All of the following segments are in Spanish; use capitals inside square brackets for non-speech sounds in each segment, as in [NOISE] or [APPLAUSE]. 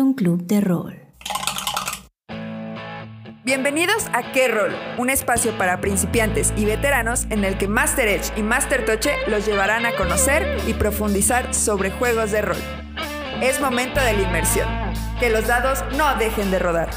un club de rol. Bienvenidos a Qué Rol, un espacio para principiantes y veteranos en el que Master Edge y Master Toche los llevarán a conocer y profundizar sobre juegos de rol. Es momento de la inmersión. Que los dados no dejen de rodar.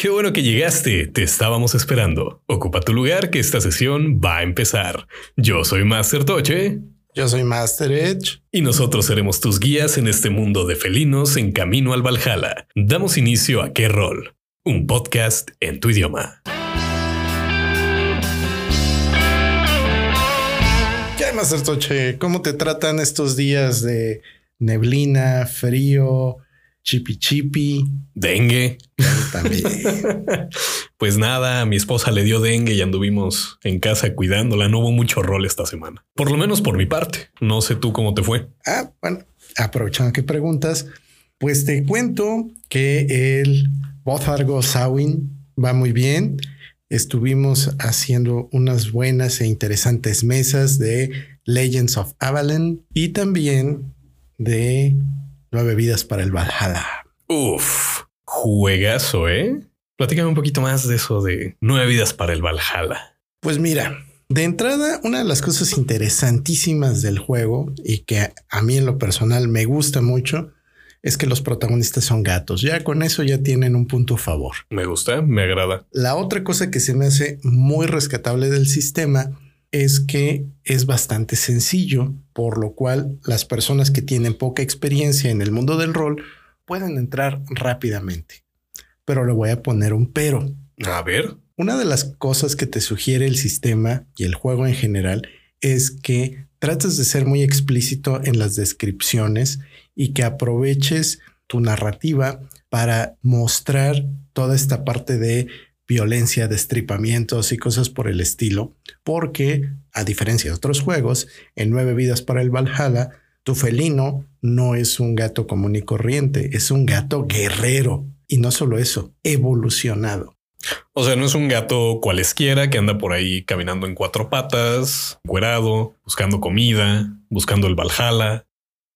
Qué bueno que llegaste, te estábamos esperando. Ocupa tu lugar que esta sesión va a empezar. Yo soy Master Toche. Yo soy Master Edge. Y nosotros seremos tus guías en este mundo de felinos en camino al Valhalla. Damos inicio a Qué Rol, un podcast en tu idioma. ¿Qué Master Toche? ¿Cómo te tratan estos días de neblina, frío, chipi chipi? Dengue. También. [LAUGHS] Pues nada, a mi esposa le dio dengue y anduvimos en casa cuidándola. No hubo mucho rol esta semana. Por lo menos por mi parte. No sé tú cómo te fue. Ah, bueno, aprovechando que preguntas, pues te cuento que el Bothargo Sawin va muy bien. Estuvimos haciendo unas buenas e interesantes mesas de Legends of Avalon y también de Nueve Vidas para el Valhalla. Uf, juegazo, ¿eh? Platícame un poquito más de eso de Nueve Vidas para el Valhalla. Pues mira, de entrada, una de las cosas interesantísimas del juego y que a mí en lo personal me gusta mucho es que los protagonistas son gatos. Ya con eso ya tienen un punto a favor. Me gusta, me agrada. La otra cosa que se me hace muy rescatable del sistema es que es bastante sencillo, por lo cual las personas que tienen poca experiencia en el mundo del rol pueden entrar rápidamente. Pero le voy a poner un pero. A ver. Una de las cosas que te sugiere el sistema y el juego en general es que trates de ser muy explícito en las descripciones y que aproveches tu narrativa para mostrar toda esta parte de violencia, destripamientos y cosas por el estilo, porque a diferencia de otros juegos, en Nueve Vidas para el Valhalla, tu felino no es un gato común y corriente, es un gato guerrero. Y no solo eso, evolucionado. O sea, no es un gato cualesquiera que anda por ahí caminando en cuatro patas, cuerado, buscando comida, buscando el Valhalla.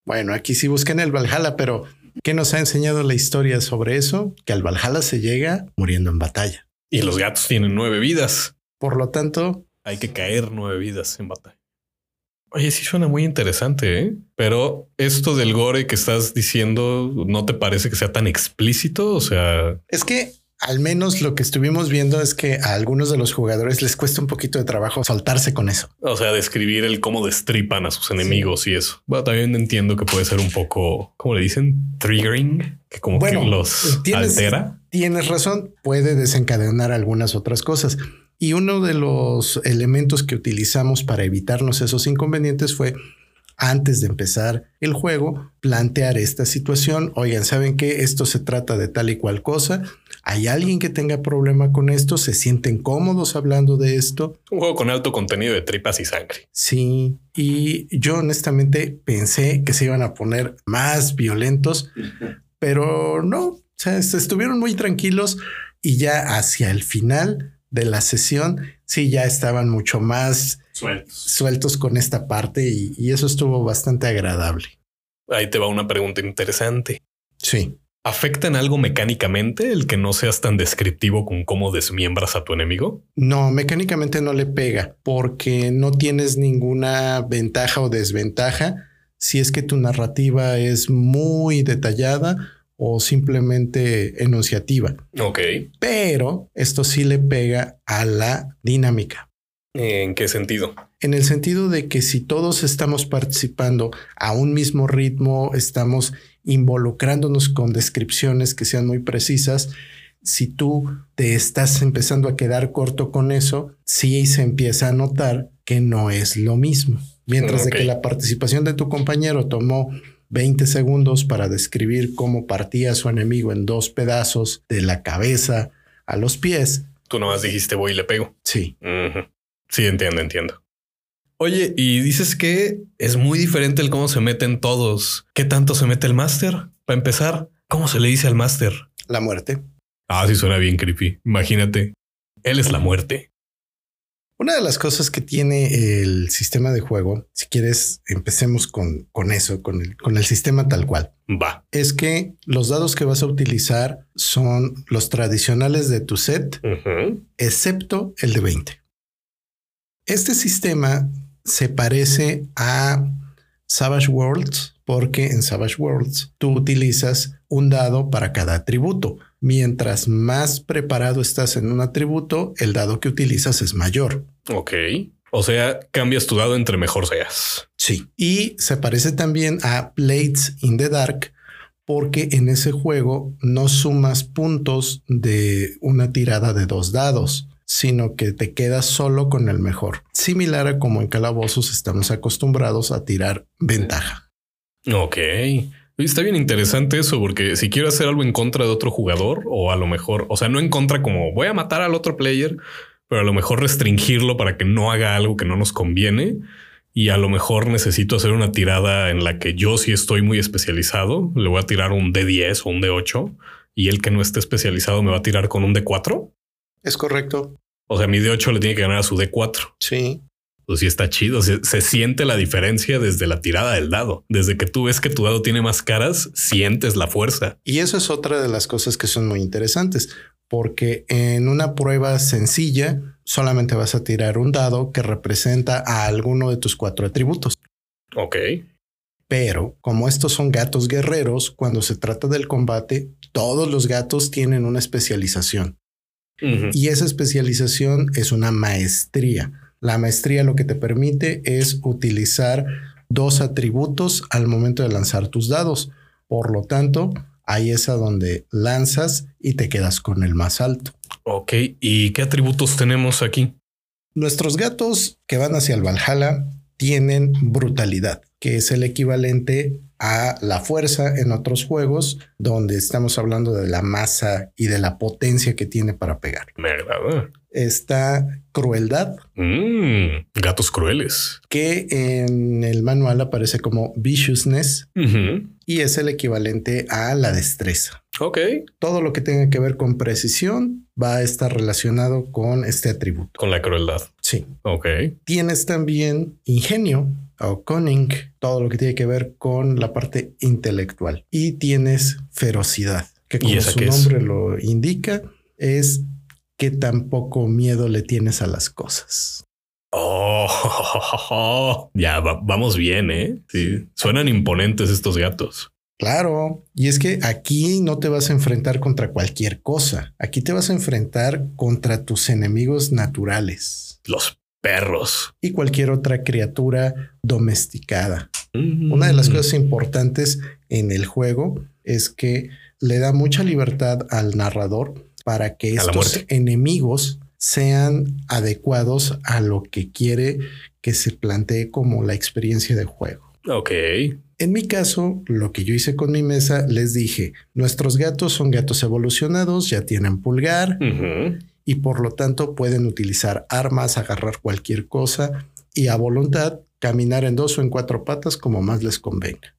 Bueno, aquí sí buscan el Valhalla, pero ¿qué nos ha enseñado la historia sobre eso? Que al Valhalla se llega muriendo en batalla. Y los gatos tienen nueve vidas. Por lo tanto, Hay que caer nueve vidas en batalla. Oye, sí suena muy interesante, ¿eh? Pero esto del gore que estás diciendo, ¿no te parece que sea tan explícito? O sea, es que al menos lo que estuvimos viendo es que a algunos de los jugadores les cuesta un poquito de trabajo soltarse con eso. o sea, describir el cómo destripan a sus enemigos y eso. Bueno, también entiendo que puede ser un poco, ¿cómo le dicen? Triggering, que como Bueno, que los tienes- altera. Tienes razón, puede desencadenar algunas otras cosas. Y uno de los elementos que utilizamos para evitarnos esos inconvenientes fue, antes de empezar el juego, plantear esta situación. Oigan, ¿saben que Esto se trata de tal y cual cosa. ¿Hay alguien que tenga problema con esto? ¿Se sienten cómodos hablando de esto? Un juego con alto contenido de tripas y sangre. Sí, y yo honestamente pensé que se iban a poner más violentos, [LAUGHS] pero no, o sea, se estuvieron muy tranquilos y ya hacia el final de la sesión, sí, ya estaban mucho más Sueltos. sueltos con esta parte y, y eso estuvo bastante agradable. Ahí te va una pregunta interesante. Sí. ¿Afecta en algo mecánicamente el que no seas tan descriptivo con cómo desmiembras a tu enemigo? No, mecánicamente no le pega porque no tienes ninguna ventaja o desventaja si es que tu narrativa es muy detallada o simplemente enunciativa. Ok. Pero esto sí le pega a la dinámica. ¿En qué sentido? En el sentido de que si todos estamos participando a un mismo ritmo, estamos involucrándonos con descripciones que sean muy precisas, si tú te estás empezando a quedar corto con eso, sí se empieza a notar que no es lo mismo. Mientras de que la participación de tu compañero tomó 20 segundos para describir cómo partía a su enemigo en dos pedazos de la cabeza a los pies, Tú nomás dijiste voy y le pego. sí. Sí, entiendo, entiendo. Oye, y dices que es muy diferente el cómo se meten todos. ¿Qué tanto se mete el máster? Para empezar, ¿cómo se le dice al máster? la muerte. Ah, sí suena bien creepy. Imagínate. Él es la muerte. Una de las cosas que tiene el sistema de juego, si quieres, empecemos con, con eso, con el, con el sistema tal cual. Va. Es que los dados que vas a utilizar son los tradicionales de tu set, excepto el de 20. Este sistema se parece a Savage Worlds porque en Savage Worlds tú utilizas un dado para cada atributo. Mientras más preparado estás en un atributo, el dado que utilizas es mayor. Ok. O sea, cambias tu dado entre mejor seas. Sí. Y se parece también a Blades in the Dark porque en ese juego no sumas puntos de una tirada de dos dados, sino que te quedas solo con el mejor. Similar a como en calabozos estamos acostumbrados a tirar ventaja. Ok. Está bien interesante eso, porque si quiero hacer algo en contra de otro jugador, o a lo mejor, o sea, no en contra como voy a matar al otro player, pero a lo mejor restringirlo para que no haga algo que no nos conviene. Y a lo mejor necesito hacer una tirada en la que yo sí estoy muy especializado. Le voy a tirar un D10 o un D8 y el que no esté especializado me va a tirar con un D4. Es correcto. O sea, mi D8 le tiene que ganar a su D4. Sí. Pues sí está chido. Se, se siente la diferencia desde la tirada del dado. Desde que tú ves que tu dado tiene más caras, sientes la fuerza. Y eso es otra de las cosas que son muy interesantes, porque en una prueba sencilla solamente vas a tirar un dado que representa a alguno de tus cuatro atributos. Ok. Pero como estos son gatos guerreros, cuando se trata del combate, todos los gatos tienen una especialización. Y esa especialización es una maestría. La maestría lo que te permite es utilizar dos atributos al momento de lanzar tus dados. Por lo tanto, ahí es a donde lanzas y te quedas con el más alto. Ok. ¿Y qué atributos tenemos aquí? Nuestros gatos que van hacia el Valhalla tienen brutalidad, que es el equivalente a la fuerza en otros juegos, donde estamos hablando de la masa y de la potencia que tiene para pegar. Me agrada. Está crueldad, Mm, gatos crueles. que en el manual aparece como viciousness y es el equivalente a la destreza. Ok. Todo lo que tenga que ver con precisión va a estar relacionado con este atributo. Con la crueldad. Sí. Ok. Tienes también ingenio o cunning, todo lo que tiene que ver con la parte intelectual. Y tienes ferocidad, que ¿Y como su es? nombre lo indica, es que tampoco miedo le tienes a las cosas. Oh, [LAUGHS] ya va- vamos bien, eh. Sí, suenan imponentes estos gatos. Claro, y es que aquí no te vas a enfrentar contra cualquier cosa. Aquí te vas a enfrentar contra tus enemigos naturales Los perros. y cualquier otra criatura domesticada. Una de las cosas importantes en el juego es que le da mucha libertad al narrador para que estos enemigos sean adecuados a lo que quiere que se plantee como la experiencia de juego. Ok. En mi caso, lo que yo hice con mi mesa, les dije, nuestros gatos son gatos evolucionados, ya tienen pulgar. Y por lo tanto pueden utilizar armas, agarrar cualquier cosa y a voluntad caminar en dos o en cuatro patas como más les convenga.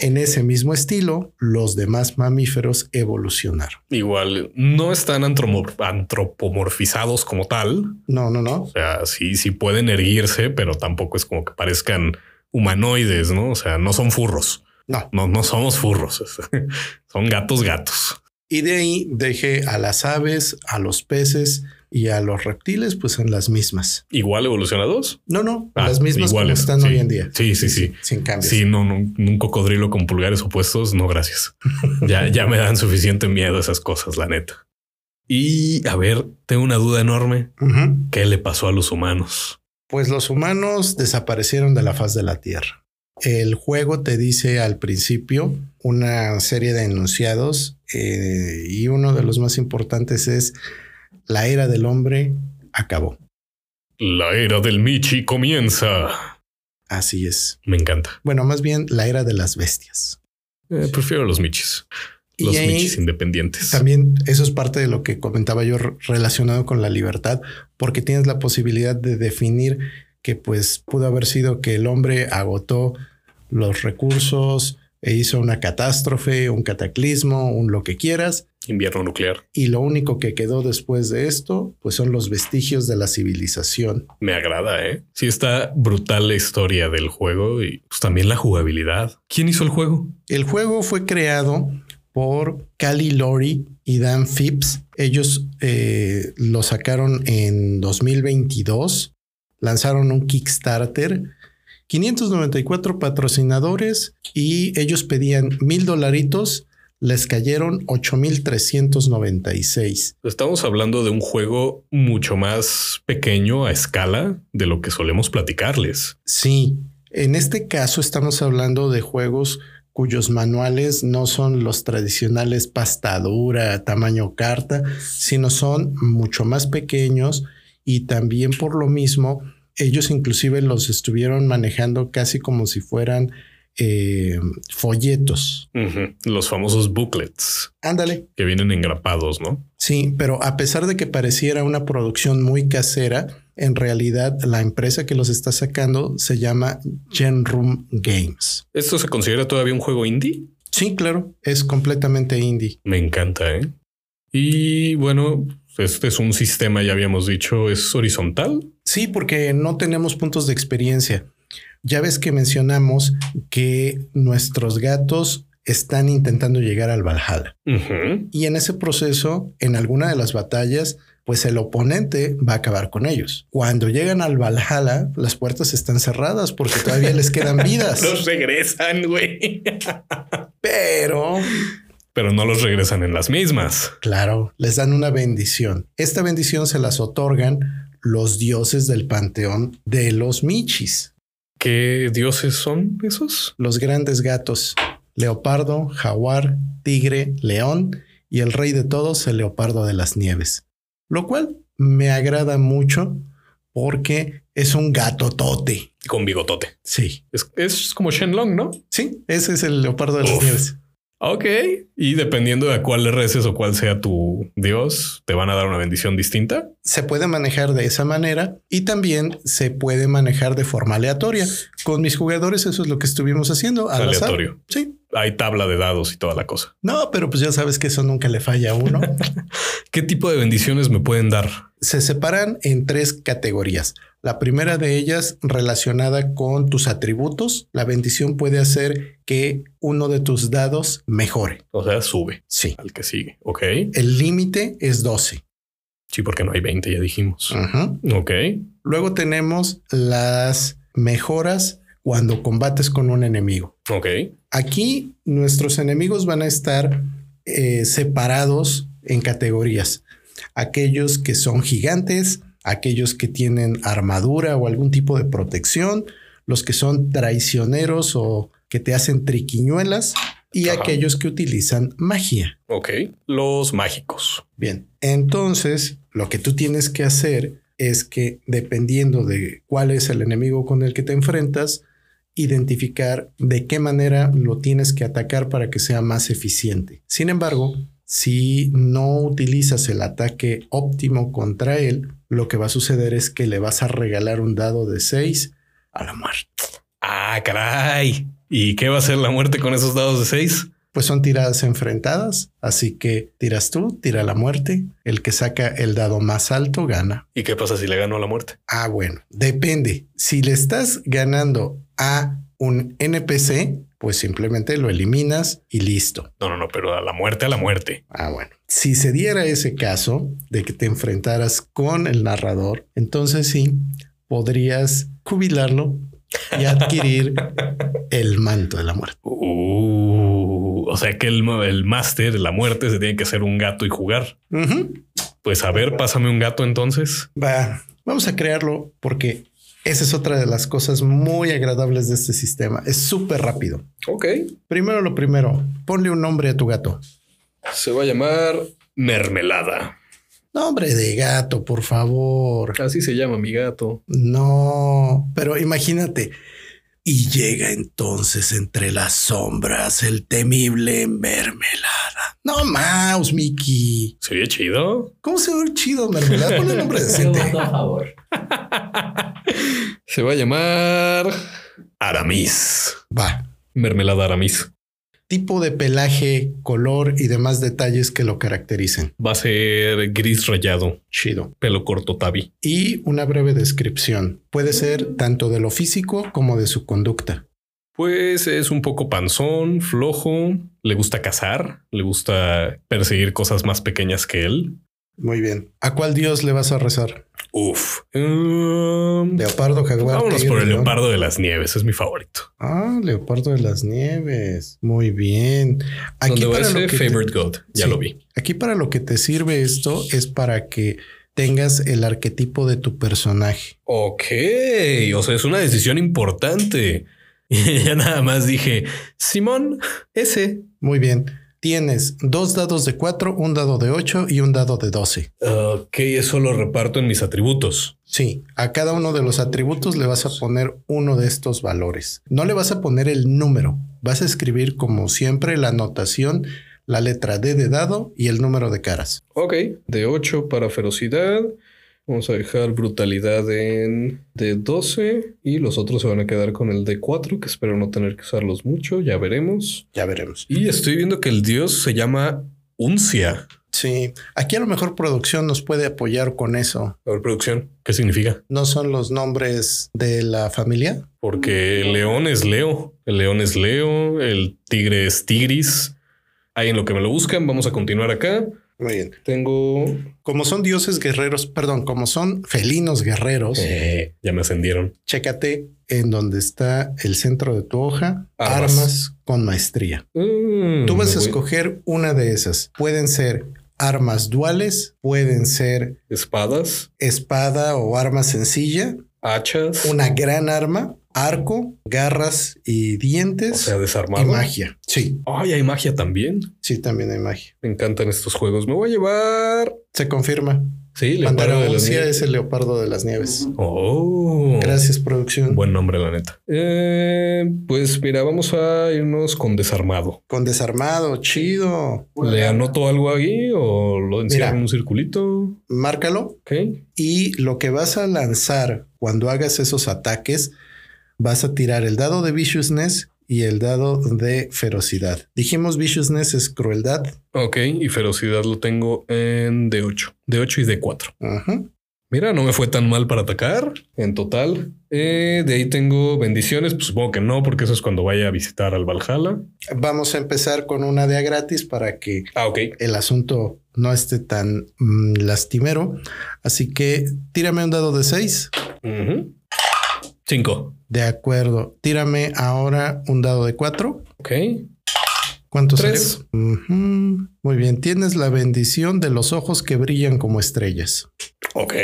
En ese mismo estilo, los demás mamíferos evolucionaron. Igual no están antropomorfizados como tal. No, no, no. O sea, sí, sí pueden erguirse, pero tampoco es como que parezcan humanoides, ¿no? O sea, no son furros. No. No, no somos furros. [LAUGHS] son gatos, gatos. Y de ahí dejé a las aves, a los peces y a los reptiles, pues en las mismas. Igual evolucionados. No, no, Ah, las mismas iguales, como están sí. hoy en día. Sí, sí, sí. Sin cambios. Sí, no, no, un cocodrilo con pulgares opuestos. No, gracias. ya, ya me dan suficiente miedo esas cosas, la neta. Y a ver, tengo una duda enorme. ¿Qué le pasó a los humanos? Pues los humanos desaparecieron de la faz de la Tierra. El juego te dice al principio una serie de enunciados eh, y uno de los más importantes es la era del hombre acabó. La era del Michi comienza. Así es. Me encanta. Bueno, más bien la era de las bestias. Eh, prefiero los Michis. Los Michis independientes. También eso es parte de lo que comentaba yo re- relacionado con la libertad, porque tienes la posibilidad de definir que pues pudo haber sido que el hombre agotó los recursos e hizo una catástrofe, un cataclismo, un lo que quieras, Invierno nuclear. Y lo único que quedó después de esto, pues son los vestigios de la civilización. Me agrada, ¿eh? Sí está brutal la historia del juego y pues, también la jugabilidad. ¿Quién hizo el juego? El juego fue creado por Cali Lori y Dan Phipps. Ellos eh, lo sacaron en 2022, lanzaron un Kickstarter, 594 patrocinadores y ellos pedían mil dolaritos. Les cayeron 8,396. Estamos hablando de un juego mucho más pequeño a escala de lo que solemos platicarles. Sí, en este caso estamos hablando de juegos cuyos manuales no son los tradicionales pasta dura, tamaño carta, sino son mucho más pequeños y también por lo mismo ellos inclusive los estuvieron manejando casi como si fueran eh, folletos. Los famosos booklets. Ándale. Que vienen engrapados, ¿no? Sí, pero a pesar de que pareciera una producción muy casera, en realidad la empresa que los está sacando se llama Genroom Games. ¿Esto se considera todavía un juego indie? Sí, claro, es completamente indie. Me encanta, ¿eh? Y bueno, este es un sistema, ya habíamos dicho, es horizontal. Sí, porque no tenemos puntos de experiencia. Ya ves que mencionamos que nuestros gatos están intentando llegar al Valhalla. Y en ese proceso, en alguna de las batallas, pues el oponente va a acabar con ellos. Cuando llegan al Valhalla, las puertas están cerradas porque todavía les quedan [LAUGHS] vidas. Los regresan, güey. [LAUGHS] Pero... Pero no los regresan en las mismas. Claro, les dan una bendición. Esta bendición se las otorgan los dioses del panteón de los Michis. ¿Qué dioses son esos? Los grandes gatos. Leopardo, jaguar, tigre, león y el rey de todos, el leopardo de las nieves. Lo cual me agrada mucho porque es un gato tote. Con bigotote. Sí. Es, como Shenlong, ¿no? Sí, ese es el leopardo de las nieves. Ok. Y dependiendo de a cuál le reces o cuál sea tu dios, te van a dar una bendición distinta. Se puede manejar de esa manera y también se puede manejar de forma aleatoria. Con mis jugadores, eso es lo que estuvimos haciendo. Aleatorio. Sí. Hay tabla de dados y toda la cosa. No, pero pues ya sabes que eso nunca le falla a uno. [LAUGHS] ¿Qué tipo de bendiciones me pueden dar? Se separan en tres categorías. La primera de ellas relacionada con tus atributos. La bendición puede hacer que uno de tus dados mejore. O sea, sube. Sí. Al que sigue. Ok. El límite es 12. Sí, porque no hay 20, ya dijimos. Ok. Luego tenemos las mejoras cuando combates con un enemigo. Ok. Aquí nuestros enemigos van a estar eh, separados en categorías. Aquellos que son gigantes, aquellos que tienen armadura o algún tipo de protección, los que son traicioneros o que te hacen triquiñuelas y aquellos que utilizan magia. Ok, los mágicos. Bien, entonces lo que tú tienes que hacer es que dependiendo de cuál es el enemigo con el que te enfrentas, identificar de qué manera lo tienes que atacar para que sea más eficiente. Sin embargo, si no utilizas el ataque óptimo contra él, lo que va a suceder es que le vas a regalar un dado de 6 a la muerte. Ah, caray. ¿Y qué va a hacer la muerte con esos dados de 6? Pues son tiradas enfrentadas, así que tiras tú, tira la muerte, el que saca el dado más alto gana. ¿Y qué pasa si le gano a la muerte? Ah, bueno, depende. Si le estás ganando a un NPC, pues simplemente lo eliminas y listo. No, no, no, pero a la muerte, a la muerte. Ah, bueno. Si se diera ese caso de que te enfrentaras con el narrador, entonces sí, podrías jubilarlo y adquirir [LAUGHS] el manto de la muerte. Uh, o sea que el, el máster de la muerte se tiene que hacer un gato y jugar. Pues a ver, pásame un gato entonces. Va, vamos a crearlo porque esa es otra de las cosas muy agradables de este sistema. Es súper rápido. Ok. Primero lo primero, ponle un nombre a tu gato. Se va a llamar Mermelada. Nombre de gato, por favor. Así se llama mi gato. No, pero imagínate. Y llega entonces entre las sombras el temible mermelada. No mouse, Mickey. ¿Se ve chido? ¿Cómo se ve chido, mermelada? Ponle nombre [LAUGHS] decente. Por favor. Se va a llamar Aramis. Va. Mermelada Aramis. Tipo de pelaje, color y demás detalles que lo caractericen. Va a ser gris rayado, Chido. pelo corto tabi. Y una breve descripción. Puede ser tanto de lo físico como de su conducta. Pues es un poco panzón, flojo, le gusta cazar, le gusta perseguir cosas más pequeñas que él. Muy bien. ¿A cuál dios le vas a rezar? Uf. Um, Leopardo, jaguar. vámonos tigre, por el leopardo de las nieves, es mi favorito. Ah, leopardo de las nieves. Muy bien. Donde va para lo que te- favorite god, ya Sí. lo vi. Aquí para lo que te sirve esto es para que tengas el arquetipo de tu personaje. Ok, o sea, es una decisión importante. Y [LAUGHS] ya nada más dije, Simón, ese. Muy bien. Tienes dos dados de 4, un dado de 8 y un dado de 12. Ok, eso lo reparto en mis atributos. Sí, a cada uno de los atributos le vas a poner uno de estos valores. No le vas a poner el número. Vas a escribir como siempre la anotación, la letra D de dado y el número de caras. Ok, de 8 para ferocidad. Vamos a dejar brutalidad en de 12 y los otros se van a quedar con el de 4, que espero no tener que usarlos mucho, ya veremos. Ya veremos. Y estoy viendo que el dios se llama Uncia. Sí, aquí a lo mejor producción nos puede apoyar con eso. A ver, producción, ¿qué significa? ¿No son los nombres de la familia? Porque el león es Leo, el león es Leo, el tigre es Tigris. Ahí en lo que me lo buscan, vamos a continuar acá. Muy bien. Tengo... Como son dioses guerreros, perdón, como son felinos guerreros, Eh, ya me ascendieron. chécate en donde está el centro de tu hoja, Armas. armas, con maestría. Mm, Tú vas a escoger una de esas. Pueden ser armas duales, pueden ser Espadas, espada o arma sencilla, hachas, una gran arma, arco, garras y o dientes sea, y desarmado. magia. Sí, Ay, hay magia también. sí, también hay magia. Me encantan estos juegos. Me voy a llevar. Se confirma. Sí, leopardo de las nieves. es el leopardo de las nieves. Oh, Gracias, producción. Buen nombre, la neta. Eh, pues mira, vamos a irnos con desarmado. Con desarmado, chido. ¿Le anoto algo ahí o lo encierro en un circulito? Márcalo Ok. y lo que vas a lanzar cuando hagas esos ataques, vas a tirar el dado de viciousness y el dado de ferocidad. Dijimos viciousness es crueldad. Ok, y ferocidad lo tengo en D8. D8 y D4. Ajá. Mira, no me fue tan mal para atacar en total. Eh, de ahí tengo bendiciones. Pues supongo que no, porque eso es cuando vaya a visitar al Valhalla. Vamos a empezar con una de a gratis para que Ah, el asunto no esté tan mm, lastimero. Así que tírame un dado de 6. Ujú. Cinco. De acuerdo. Tírame ahora un dado de 4. Ok. ¿Cuánto Tres. Muy bien. Tienes la bendición de los ojos que brillan como estrellas. Ok.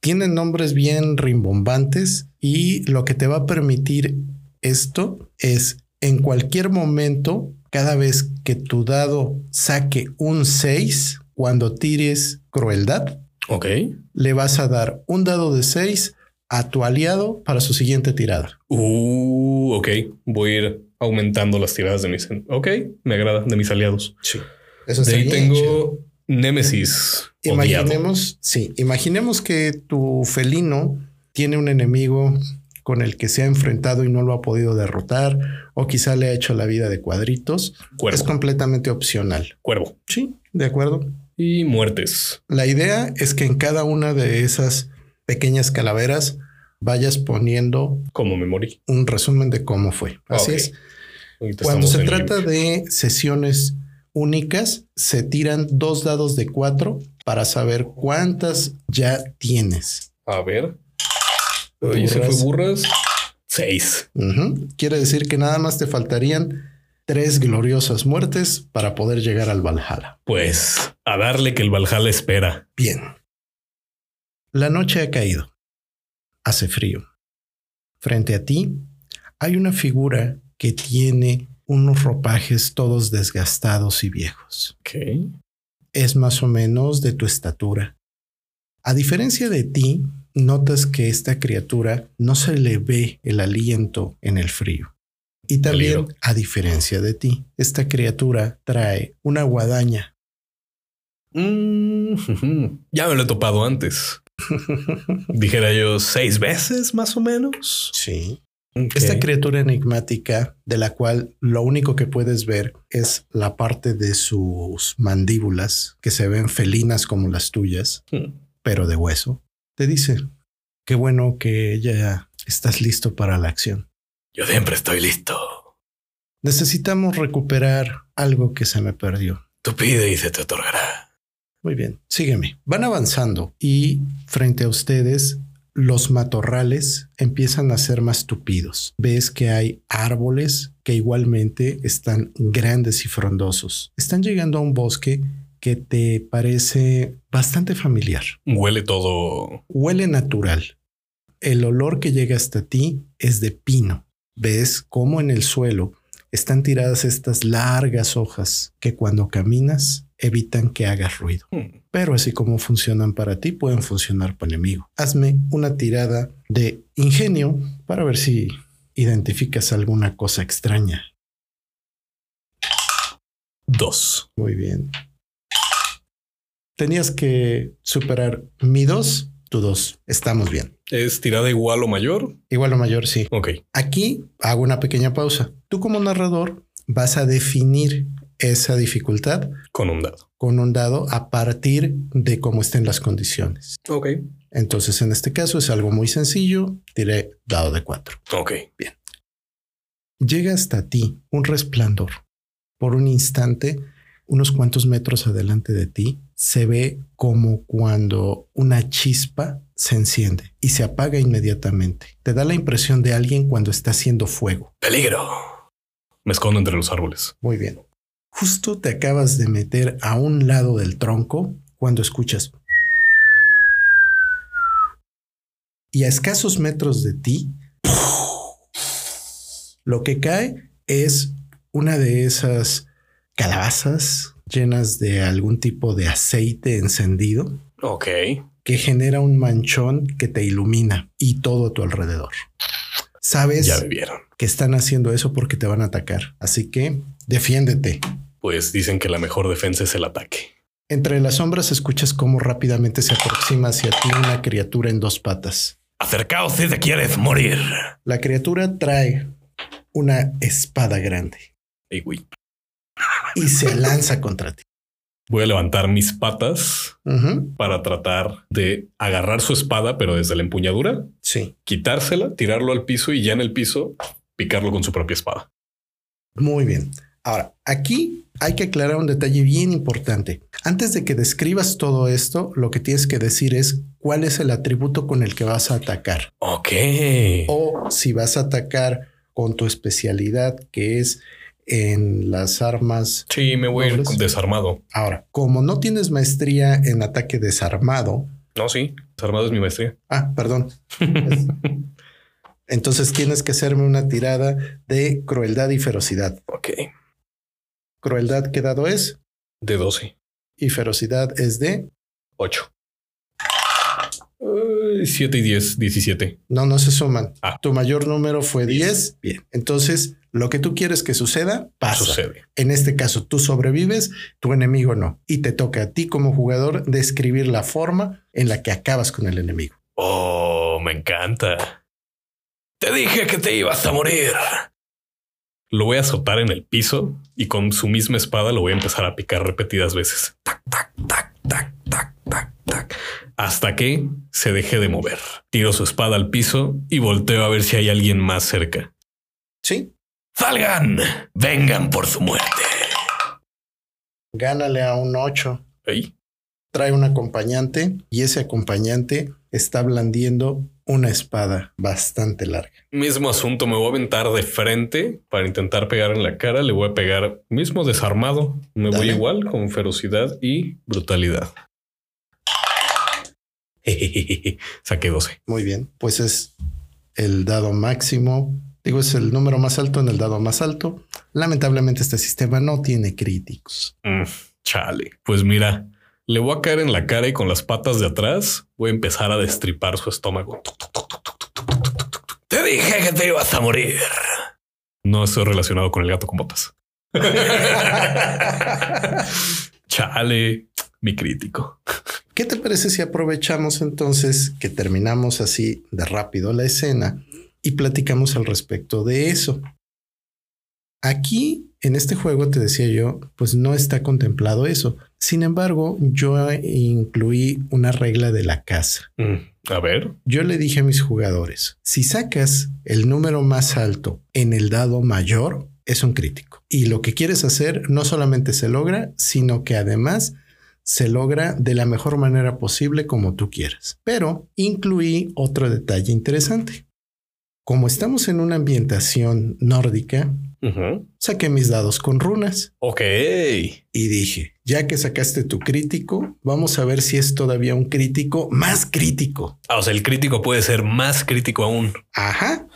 Tienen nombres bien rimbombantes y lo que te va a permitir esto es en cualquier momento, cada vez que tu dado saque un 6, cuando tires crueldad, Ok. le vas a dar un dado de 6 a tu aliado para su siguiente tirada. Uh, ok. Voy a ir aumentando las tiradas de mis. Ok, me agrada de mis aliados. Sí. Eso De ahí bien chido. tengo Némesis. odiado. Imaginemos, sí, imaginemos que tu felino tiene un enemigo con el que se ha enfrentado y no lo ha podido derrotar, o quizá le ha hecho la vida de cuadritos. Es Cuervo. completamente opcional. Cuervo. Sí, de acuerdo. Y muertes. La idea es que en cada una de esas pequeñas calaveras vayas poniendo Como me morí. un resumen de cómo fue. Así Ok. es. Ahorita Cuando se trata limpio. de sesiones únicas, se tiran dos dados de cuatro para saber cuántas ya tienes. A ver. Oye, se fue Burras. Seis. Ujú. Quiere decir que nada más te faltarían tres gloriosas muertes para poder llegar al Valhalla. Pues a darle que el Valhalla espera. Bien. La noche ha caído. Hace frío. Frente a ti hay una figura que tiene unos ropajes todos desgastados y viejos. Ok. Es más o menos de tu estatura. A diferencia de ti, notas que esta criatura no se le ve el aliento en el frío. Y también, a diferencia de ti, esta criatura trae una guadaña. Mm, [LAUGHS] ya me lo he topado antes. [LAUGHS] Dijera yo seis veces más o menos. Sí. Esta criatura enigmática de la cual lo único que puedes ver es la parte de sus mandíbulas que se ven felinas como las tuyas, Hmm. pero de hueso, te dice, qué bueno que ya estás listo para la acción. Yo siempre estoy listo. Necesitamos recuperar algo que se me perdió. Tú pide y se te otorgará. Muy bien, sígueme. Van avanzando y frente a ustedes los matorrales empiezan a ser más tupidos. Ves que hay árboles que igualmente están grandes y frondosos. Están llegando a un bosque que te parece bastante familiar. Huele todo. Huele natural. El olor que llega hasta ti es de pino. Ves cómo en el suelo están tiradas estas largas hojas que cuando caminas evitan que hagas ruido. Hmm. Pero así como funcionan para ti, pueden funcionar para el enemigo. Hazme una tirada de ingenio para ver si identificas alguna cosa extraña. Dos. Muy bien. Tenías que superar mi dos, tu dos. Estamos bien. ¿Es tirada igual o mayor? Igual o mayor, sí. Ok. Aquí hago una pequeña pausa. Tú como narrador vas a definir esa dificultad Con un dado. con un dado a partir de cómo estén las condiciones. Ok. Entonces, en este caso es algo muy sencillo. Tiré dado de cuatro. Ok. Llega hasta ti un resplandor. Por un instante, unos cuantos metros adelante de ti, se ve como cuando una chispa se enciende y se apaga inmediatamente. Te da la impresión de alguien cuando está haciendo fuego. Peligro. Me escondo entre los árboles. Muy bien. Justo te acabas de meter a un lado del tronco cuando escuchas. Y a escasos metros de ti, lo que cae es una de esas calabazas llenas de algún tipo de aceite encendido Ok. que genera un manchón que te ilumina y todo a tu alrededor. Sabes Ya que están haciendo eso porque te van a atacar. Así que defiéndete. Pues dicen que la mejor defensa es el ataque. Entre las sombras escuchas cómo rápidamente se aproxima hacia ti una criatura en dos patas. Acercaos si te quieres morir. La criatura trae una espada grande Ey, güey. y se lanza contra ti. Voy a levantar mis patas para tratar de agarrar su espada, pero desde la empuñadura, Sí, quitársela, tirarlo al piso y ya en el piso picarlo con su propia espada. muy bien. Ahora, aquí hay que aclarar un detalle bien importante. Antes de que describas todo esto, lo que tienes que decir es cuál es el atributo con el que vas a atacar. Ok. o si vas a atacar con tu especialidad que es en las armas. Sí, me voy a ir desarmado. Ahora, como no tienes maestría en ataque desarmado, No, sí. Desarmado es mi maestría. ah, perdón. Es- [LAUGHS] Entonces tienes que hacerme una tirada de crueldad y ferocidad. ok. Crueldad ¿qué dado es De 12. y ferocidad es de 8. 7 y 10, 17. no, no se suman. Ah. Tu mayor número fue 10. Bien. Entonces, lo que tú quieres que suceda, pasa. Sucede. En este caso, tú sobrevives, tu enemigo no. Y te toca a ti como jugador describir la forma en la que acabas con el enemigo. Oh, me encanta. Te dije que te ibas a morir. Lo voy a azotar en el piso y con su misma espada lo voy a empezar a picar repetidas veces. Tac, tac, tac, tac, tac, tac, tac. Hasta que se deje de mover. Tiro su espada al piso y volteo a ver si hay alguien más cerca. Sí. ¡Salgan! ¡Vengan por su muerte! Gánale a un 8. Ey, Trae un acompañante y ese acompañante está blandiendo una espada bastante larga. Mismo asunto, me voy a aventar de frente para intentar pegar en la cara. Le voy a pegar mismo desarmado. Me voy igual con ferocidad y brutalidad. [LAUGHS] Saqué 12. Muy bien. Pues es el dado máximo. Digo, es el número más alto en el dado más alto. Lamentablemente este sistema no tiene críticos. Mm, chale. Pues mira, le voy a caer en la cara y con las patas de atrás voy a empezar a destripar su estómago. Te dije que te ibas a morir. No estoy relacionado con el gato con botas. [LAUGHS] Chale, mi crítico. ¿Qué te parece si aprovechamos entonces que terminamos así de rápido la escena y platicamos al respecto de eso? Aquí, en este juego, te decía yo, pues no está contemplado eso. Sin embargo, yo incluí una regla de la casa. Mm, a ver. Yo le dije a mis jugadores, si sacas el número más alto en el dado mayor, es un crítico. Y lo que quieres hacer no solamente se logra, sino que además se logra de la mejor manera posible como tú quieras. Pero incluí otro detalle interesante. Como estamos en una ambientación nórdica, saqué mis dados con runas. Ok. Y dije, ya que sacaste tu crítico, vamos a ver si es todavía un crítico más crítico. Ah, o sea, el crítico puede ser más crítico aún. Ajá.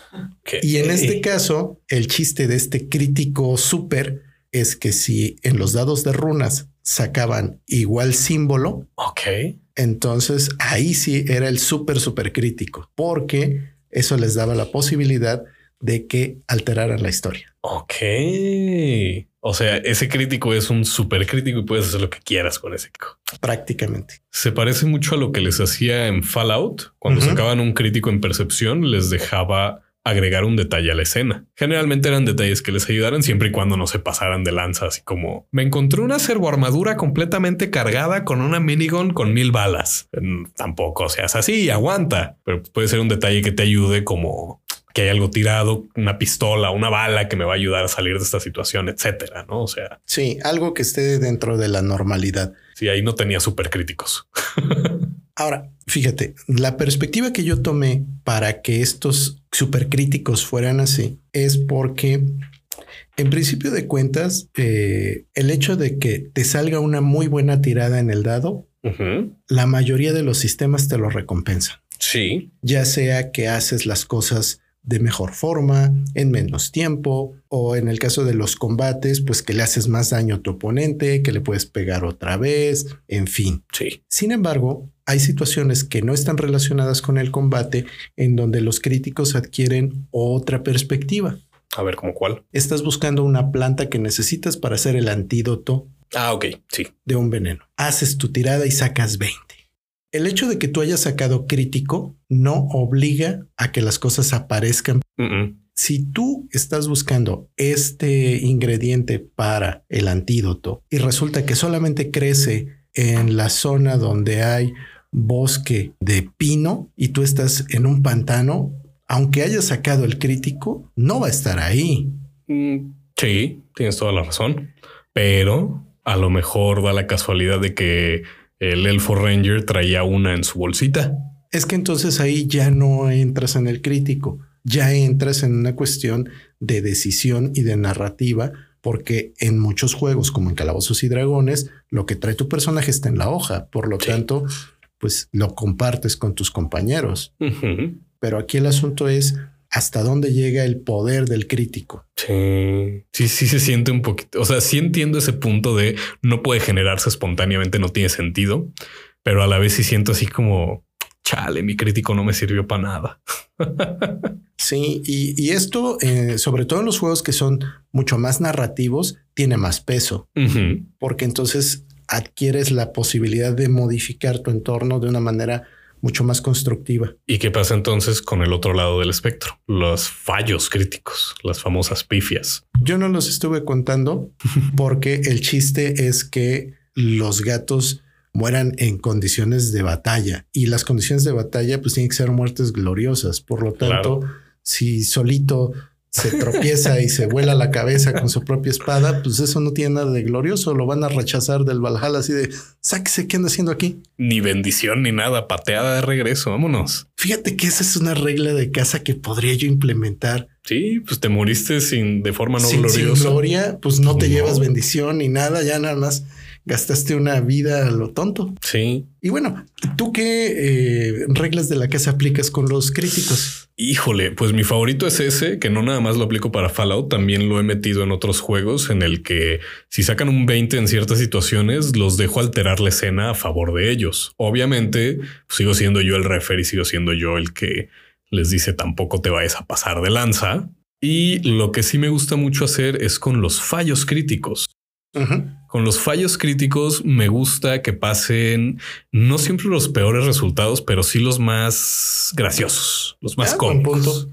Y en este caso, el chiste de este crítico súper es que si en los dados de runas sacaban igual símbolo, ok. Entonces ahí sí era el súper, súper crítico, porque eso les daba la posibilidad de que alteraran la historia. Ok. O sea, ese crítico es un súper crítico y puedes hacer lo que quieras con ese crítico. Prácticamente. Se parece mucho a lo que les hacía en Fallout. Cuando sacaban un crítico en percepción, les dejaba agregar un detalle a la escena. Generalmente eran detalles que les ayudaran siempre y cuando no se pasaran de lanza, así como me encontré una servoarmadura completamente cargada con una minigun con mil balas. Mm, tampoco seas así, aguanta, pero puede ser un detalle que te ayude como que hay algo tirado, una pistola, una bala que me va a ayudar a salir de esta situación, etcétera, ¿no? O sea, sí, algo que esté dentro de la normalidad. Sí, ahí no tenía súper críticos. [LAUGHS] Ahora, fíjate, la perspectiva que yo tomé para que estos supercríticos fueran así es porque en principio de cuentas, eh, el hecho de que te salga una muy buena tirada en el dado, la mayoría de los sistemas te lo recompensan. Sí. Ya sea que haces las cosas de mejor forma, en menos tiempo, o en el caso de los combates, pues que le haces más daño a tu oponente, que le puedes pegar otra vez, en fin. Sí. Sin embargo, hay situaciones que no están relacionadas con el combate en donde los críticos adquieren otra perspectiva. A ver, ¿cómo cuál? Estás buscando una planta que necesitas para hacer el antídoto. Ah, ok, sí. De un veneno. Haces tu tirada y sacas 20. El hecho de que tú hayas sacado crítico no obliga a que las cosas aparezcan. Si tú estás buscando este ingrediente para el antídoto y resulta que solamente crece en la zona donde hay bosque de pino y tú estás en un pantano, aunque hayas sacado el crítico, no va a estar ahí. Mm, sí, tienes toda la razón, pero a lo mejor da la casualidad de que el Elfo Ranger traía una en su bolsita. Es que entonces ahí ya no entras en el crítico, ya entras en una cuestión de decisión y de narrativa, porque en muchos juegos, como en Calabozos y Dragones, lo que trae tu personaje está en la hoja, por lo tanto, pues lo compartes con tus compañeros. Pero aquí el asunto es hasta dónde llega el poder del crítico. Sí, sí, sí se siente un poquito. O sea, sí entiendo ese punto de no puede generarse espontáneamente, no tiene sentido, pero a la vez sí siento así como chale, mi crítico no me sirvió para nada. sí, y, esto, eh, sobre todo en los juegos que son mucho más narrativos, tiene más peso, porque entonces adquieres la posibilidad de modificar tu entorno de una manera mucho más constructiva. ¿Y qué pasa entonces con el otro lado del espectro? Los fallos críticos, las famosas pifias. Yo no los estuve contando [LAUGHS] porque el chiste es que los gatos mueran en condiciones de batalla y las condiciones de batalla pues tienen que ser muertes gloriosas. Por lo tanto, si solito se tropieza y se vuela la cabeza con su propia espada, pues eso no tiene nada de glorioso. Lo van a rechazar del Valhalla así de sáquese, ¿qué anda haciendo aquí? Ni bendición ni nada, pateada de regreso. Vámonos. Fíjate que esa es una regla de casa que podría yo implementar. Sí, pues te moriste sin de forma no gloriosa. Sin gloria, pues no te llevas bendición ni nada, ya nada más gastaste una vida a lo tonto. Sí. Y bueno, ¿tú qué eh, reglas de la casa aplicas con los críticos? Híjole, pues mi favorito es ese, que no nada más lo aplico para Fallout, también lo he metido en otros juegos en el que si sacan un 20 en ciertas situaciones, los dejo alterar la escena a favor de ellos. Obviamente, sigo siendo yo el refer y sigo siendo yo el que les dice tampoco te vayas a pasar de lanza. Y lo que sí me gusta mucho hacer es con los fallos críticos. Con los fallos críticos me gusta que pasen no siempre los peores resultados, pero sí los más graciosos, los más ah, cómicos. O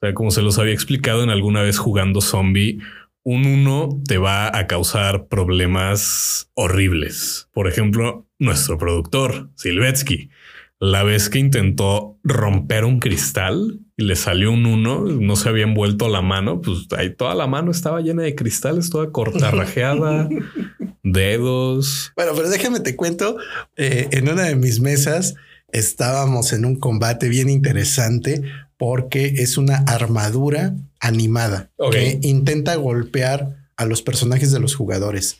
sea, como se los había explicado en alguna vez jugando zombie, un 1 te va a causar problemas horribles. Por ejemplo, nuestro productor, Silvetsky, la vez que intentó romper un cristal y le salió un 1, no se había envuelto la mano, pues ahí toda la mano estaba llena de cristales, toda cortarrajeada, [LAUGHS] dedos. Bueno, pero déjame te cuento, eh, en una de mis mesas estábamos en un combate bien interesante porque es una armadura animada que intenta golpear a los personajes de los jugadores.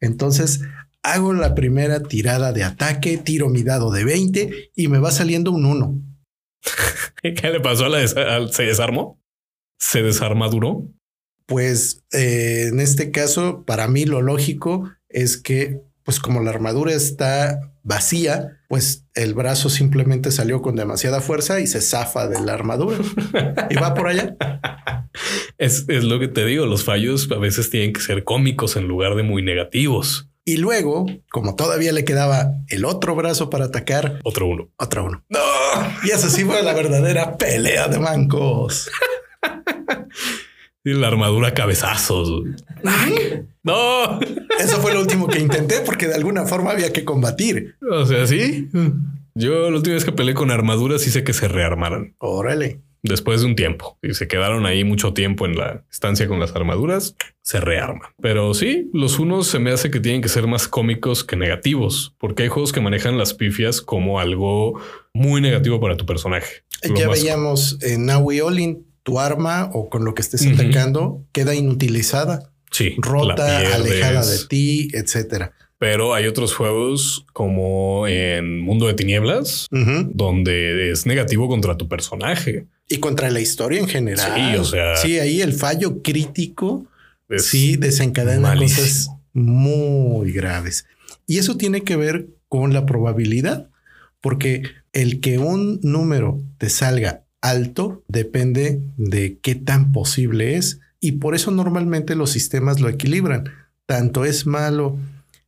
Entonces hago la primera tirada de ataque, tiro mi dado de 20 y me va saliendo un 1. [LAUGHS] ¿Qué le pasó a la des- ¿Se desarmó? ¿Se desarmaduró? Pues eh, en este caso, para mí lo lógico es que, pues como la armadura está vacía, pues el brazo simplemente salió con demasiada fuerza y se zafa de la armadura y va por allá. [LAUGHS] Es, es lo que te digo, los fallos a veces tienen que ser cómicos en lugar de muy negativos. Y luego, como todavía le quedaba el otro brazo para atacar, Otro uno. otra uno. No, Y esa sí fue la verdadera pelea de mancos. Y la armadura cabezazos. No, Eso fue lo último que intenté porque de alguna forma había que combatir. o sea, sí. Yo la última vez que peleé con armaduras hice que se rearmaran Órale. Después de un tiempo y se quedaron ahí mucho tiempo en la estancia con las armaduras. Se rearman, pero sí, los unos se me hace que tienen que ser más cómicos que negativos, porque hay juegos que manejan las pifias como algo muy negativo para tu personaje. Lo ya veíamos en We All-In, tu arma o con lo que estés atacando queda inutilizada, sí, rota, alejada de ti, etcétera. Pero hay otros juegos como en Mundo de Tinieblas, donde es negativo contra tu personaje. Y contra la historia en general. Sí, o sea- Sí, ahí el fallo crítico sí desencadena malísimo. cosas muy graves. Y eso tiene que ver con la probabilidad, porque el que un número te salga alto depende de qué tan posible es. Y por eso normalmente los sistemas lo equilibran. Tanto es malo,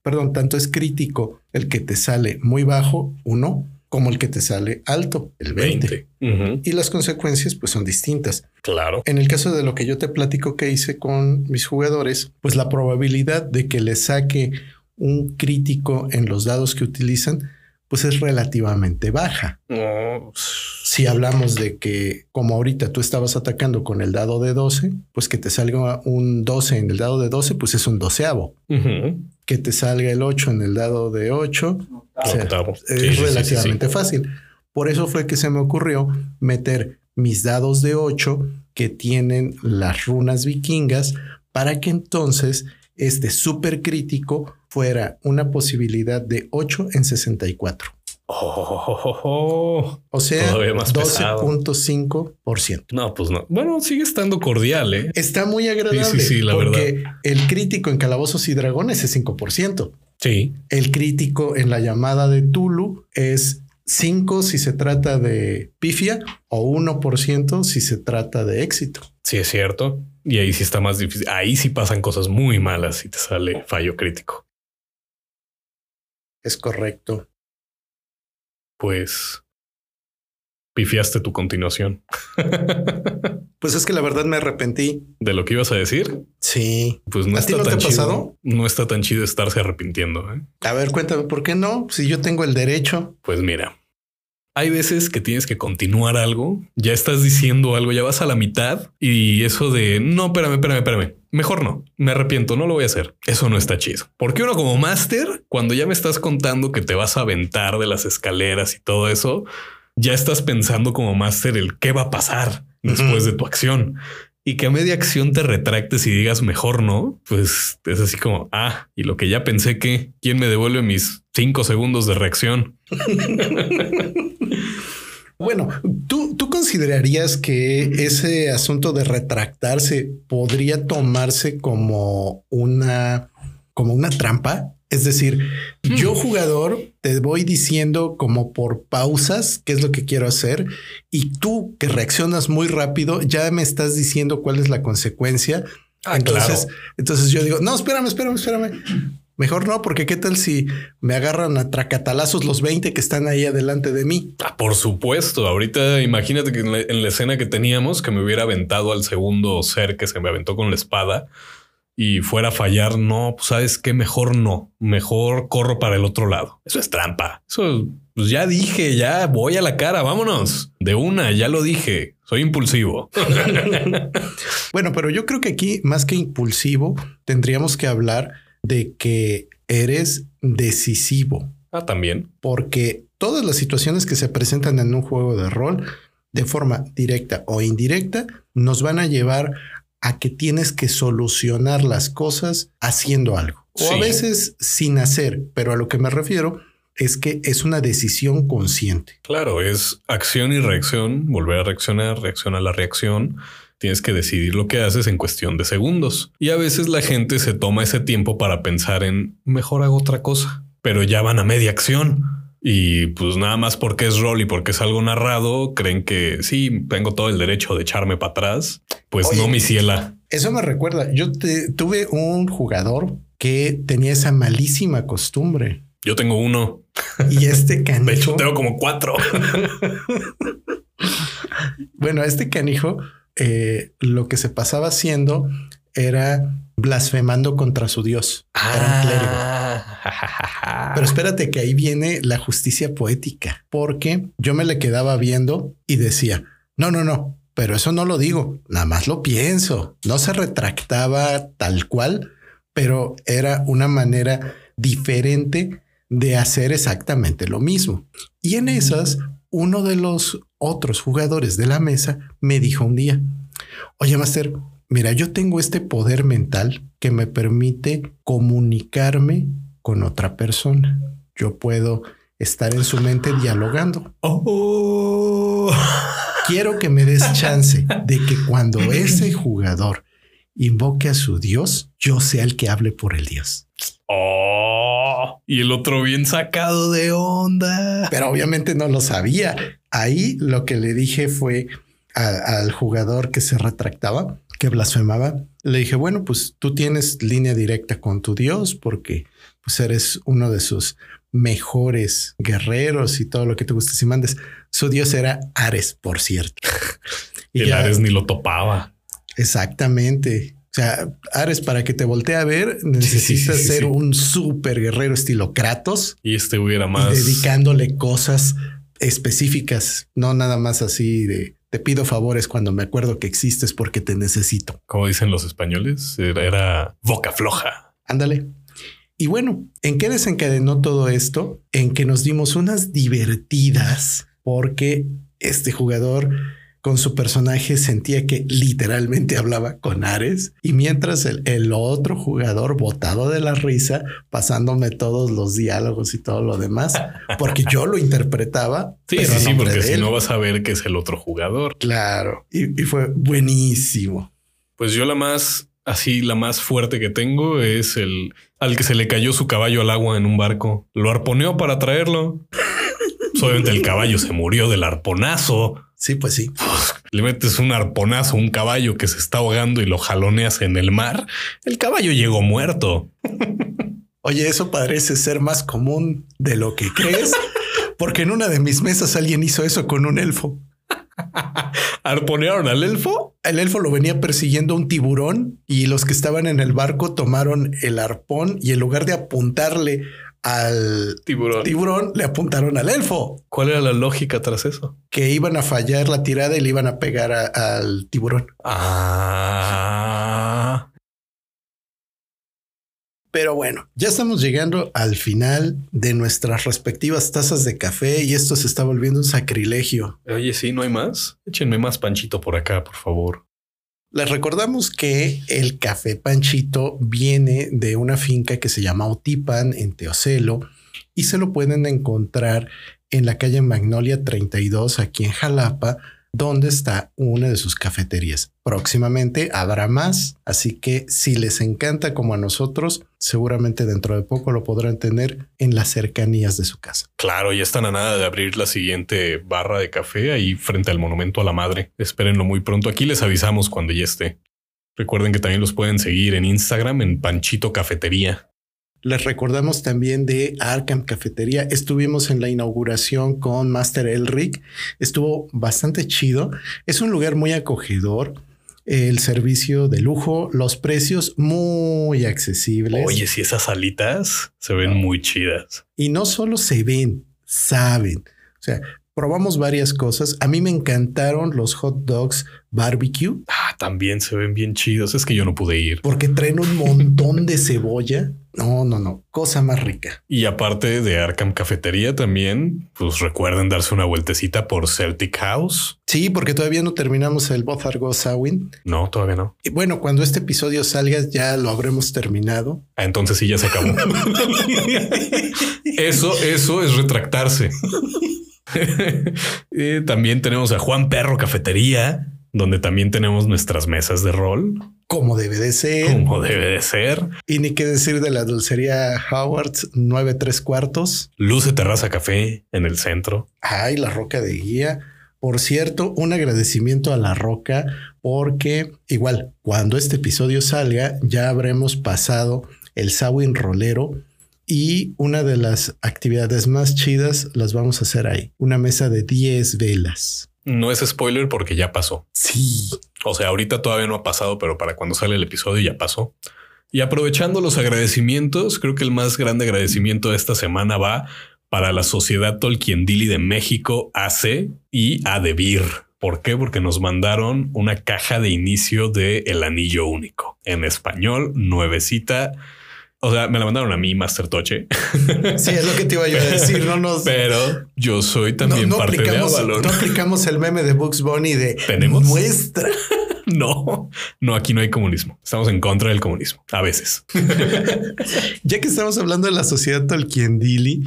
perdón, tanto es crítico el que te sale muy bajo, uno, como el que te sale alto, el 20. 20. Ujú, Y las consecuencias pues son distintas. Claro. En el caso de lo que yo te platico que hice con mis jugadores, pues la probabilidad de que le saque un crítico en los dados que utilizan, pues es relativamente baja. No, Si hablamos de que, como ahorita tú estabas atacando con el dado de 12, pues que te salga un 12 en el dado de 12, pues es un doceavo. ujú, Que te salga el 8 en el dado de 8, o sea, octavo. es Sí, sí, sí, sí, relativamente fácil. Por eso fue que se me ocurrió meter mis dados de 8 que tienen las runas vikingas para que entonces este súper crítico fuera una posibilidad de 8 en 64. Oh. O sea, Todavía más pesado. 12.5%. No, pues no. Bueno, sigue estando cordial, ¿eh? Está muy agradable Sí, sí, sí, la porque el crítico en Calabozos y Dragones es 5%. Sí. El crítico en la llamada de Tulu es 5 si se trata de pifia o 1% si se trata de éxito. Sí, es cierto. Y ahí sí está más difícil. Ahí sí pasan cosas muy malas si te sale fallo crítico. Es correcto. Pues pifiaste tu continuación [LAUGHS] Pues es que la verdad me arrepentí. de lo que ibas a decir. Sí. Pues no ¿A ti está no tan chido. pasado? No está tan chido estarse arrepintiendo. ¿eh? A ver, cuéntame, ¿por qué no? Si yo tengo el derecho. Pues mira, hay veces que tienes que continuar algo, ya estás diciendo algo, ya vas a la mitad y eso de no, espérame, espérame, espérame. Mejor no, me arrepiento, no lo voy a hacer. Eso no está chido. Porque uno como máster, cuando ya me estás contando que te vas a aventar de las escaleras y todo eso, ya estás pensando como máster el qué va a pasar después de tu acción. Y que a media acción te retractes y digas mejor no, pues es así como, ah, y lo que ya pensé que, ¿quién me devuelve mis cinco segundos de reacción? [LAUGHS] Bueno, ¿tú, ¿tú considerarías que ese asunto de retractarse podría tomarse como una, como una trampa? Es decir, Hmm. yo jugador te voy diciendo como por pausas qué es lo que quiero hacer y tú que reaccionas muy rápido ya me estás diciendo cuál es la consecuencia. Ah, entonces, claro. entonces yo digo, no, espérame, espérame, espérame. Mejor no, porque qué tal si me agarran a tracatalazos los 20 que están ahí adelante de mí. Ah, por supuesto. Ahorita imagínate que en la, en la escena que teníamos que me hubiera aventado al segundo ser que se me aventó con la espada y fuera a fallar. No, pues sabes qué mejor no. Mejor corro para el otro lado. Eso es trampa. Eso pues ya dije, ya voy a la cara. Vámonos de una. Ya lo dije. Soy impulsivo. [LAUGHS] Bueno, pero yo creo que aquí, más que impulsivo, tendríamos que hablar de que eres decisivo, ah, también. porque todas las situaciones que se presentan en un juego de rol, de forma directa o indirecta, nos van a llevar a que tienes que solucionar las cosas haciendo algo. O a veces sin hacer, pero a lo que me refiero es que es una decisión consciente. Claro, es acción y reacción, volver a reaccionar, reacción a la reacción. Tienes que decidir lo que haces en cuestión de segundos. Y a veces la gente se toma ese tiempo para pensar en mejor hago otra cosa, pero ya van a media acción. Y pues nada más porque es rol y porque es algo narrado, creen que sí, tengo todo el derecho de echarme para atrás. Pues Oye. no, mi ciela. Eso me recuerda, yo te- tuve un jugador que tenía esa malísima costumbre. Yo tengo uno. Y este [LAUGHS] De hecho, canijo, tengo como cuatro. [LAUGHS] bueno, este canijo, eh, lo que se pasaba haciendo era blasfemando contra su Dios. Era un clérigo. Ah. Pero espérate que ahí viene la justicia poética, porque yo me le quedaba viendo y decía, no, no, no, pero eso no lo digo, nada más lo pienso. No se retractaba tal cual, pero era una manera diferente de hacer exactamente lo mismo. Y en esas, uno de los otros jugadores de la mesa me dijo un día, oye, Master, mira, yo tengo este poder mental que me permite comunicarme con otra persona. Yo puedo estar en su mente dialogando. Oh. [LAUGHS] Quiero que me des chance de que cuando ese jugador invoque a su Dios, yo sea el que hable por el Dios. Oh, y el otro bien sacado de onda. Pero obviamente no lo sabía. Ahí lo que le dije fue a- al jugador que se retractaba, que blasfemaba. Le dije, bueno, pues tú tienes línea directa con tu Dios porque pues eres uno de sus mejores guerreros y todo lo que te guste si mandes. Su Dios era Ares, por cierto. Y [LAUGHS] el ya- Ares ni lo topaba. Exactamente. O sea, Ares, para que te voltee a ver, necesitas [LAUGHS] sí, sí, ser un súper guerrero estilo Kratos Y este hubiera y más. dedicándole cosas específicas, no nada más así de te pido favores cuando me acuerdo que existes porque te necesito. Como dicen los españoles, era, era boca floja. Ándale. Y bueno, ¿en qué desencadenó todo esto? En que nos dimos unas divertidas porque este jugador con su personaje sentía que literalmente hablaba con Ares y mientras el, el otro jugador botado de la risa, pasándome todos los diálogos y todo lo demás, [LAUGHS] porque yo lo interpretaba. Sí, pero sí, sí, porque si no vas a ver que es el otro jugador. Claro, y, y fue buenísimo. Pues yo la más así, la más fuerte que tengo es el al que se le cayó su caballo al agua en un barco. Lo arponeó para traerlo. [LAUGHS] Pues, Obviamente el caballo se murió del arponazo. Sí, pues sí. Le metes un arponazo a un caballo que se está ahogando y lo jaloneas en el mar. El caballo llegó muerto. Oye, eso parece ser más común de lo que crees, porque en una de mis mesas alguien hizo eso con un elfo. ¿Arponearon al elfo? El elfo lo venía persiguiendo un tiburón y los que estaban en el barco tomaron el arpón y en lugar de apuntarle al Tiburón. tiburón, le apuntaron al elfo, ¿Cuál era la lógica tras eso? que iban a fallar la tirada y le iban a pegar a- al tiburón. Ah, Pero bueno, ya estamos llegando al final de nuestras respectivas tazas de café y esto se está volviendo un sacrilegio. oye, sí, no hay más. Échenme más panchito por acá, por favor. Les recordamos que el café Panchito viene de una finca que se llama Otipan en Teocelo y se lo pueden encontrar en la calle Magnolia 32 aquí en Jalapa, donde está una de sus cafeterías. Próximamente habrá más, así que si les encanta como a nosotros, seguramente dentro de poco lo podrán tener en las cercanías de su casa. Claro, ya están a nada de abrir la siguiente barra de café ahí frente al Monumento a la Madre. Espérenlo muy pronto. Aquí les avisamos cuando ya esté. Recuerden que también los pueden seguir en Instagram en Panchito Cafetería. Les recordamos también de Arkham Cafetería. Estuvimos en la inauguración con Master Elric. Estuvo bastante chido. Es un lugar muy acogedor. El servicio de lujo, los precios muy accesibles. Oye, si esas alitas se ven muy chidas. Y no solo se ven, saben. O sea, probamos varias cosas. A mí me encantaron los hot dogs barbecue. Ah, también se ven bien chidos. Es que yo no pude ir. Porque traen un montón de cebolla. No, no, no. Cosa más rica. Y aparte de Arkham Cafetería también, pues recuerden darse una vueltecita por Celtic House. Sí, porque todavía no terminamos el Bothargo Sawin. No, todavía no. Y bueno, cuando este episodio salga ya lo habremos terminado. Ah, entonces sí ya se acabó. [LAUGHS] eso, eso es retractarse. [LAUGHS] [LAUGHS] también tenemos a Juan Perro Cafetería, donde también tenemos nuestras mesas de rol. Como debe de ser. Como debe de ser. Y ni qué decir de la dulcería Howard 9 3 cuartos. Luce Terraza Café en el centro. Ay, la roca de guía. Por cierto, un agradecimiento a La Roca porque igual cuando este episodio salga ya habremos pasado el Sawin Rolero y una de las actividades más chidas las vamos a hacer ahí. Una mesa de 10 velas. No es spoiler porque ya pasó. Sí. O sea, ahorita todavía no ha pasado, pero para cuando sale el episodio ya pasó. Y aprovechando los agradecimientos, creo que el más grande agradecimiento de esta semana va para la Sociedad Tolkien Dili de México, AC y ADEVIR. ¿Por qué? Porque nos mandaron una caja de inicio de El Anillo Único en español, nuevecita o sea, me la mandaron a mí, Master Toche. Sí, es lo que te iba yo a decir. No nos. Pero yo soy también parte de Avalon. No aplicamos el meme de Bugs Bunny de tenemos muestra. [LAUGHS] No, no, aquí no hay comunismo. Estamos en contra del comunismo a veces. [LAUGHS] ya que estamos hablando de la sociedad Tolkien Dili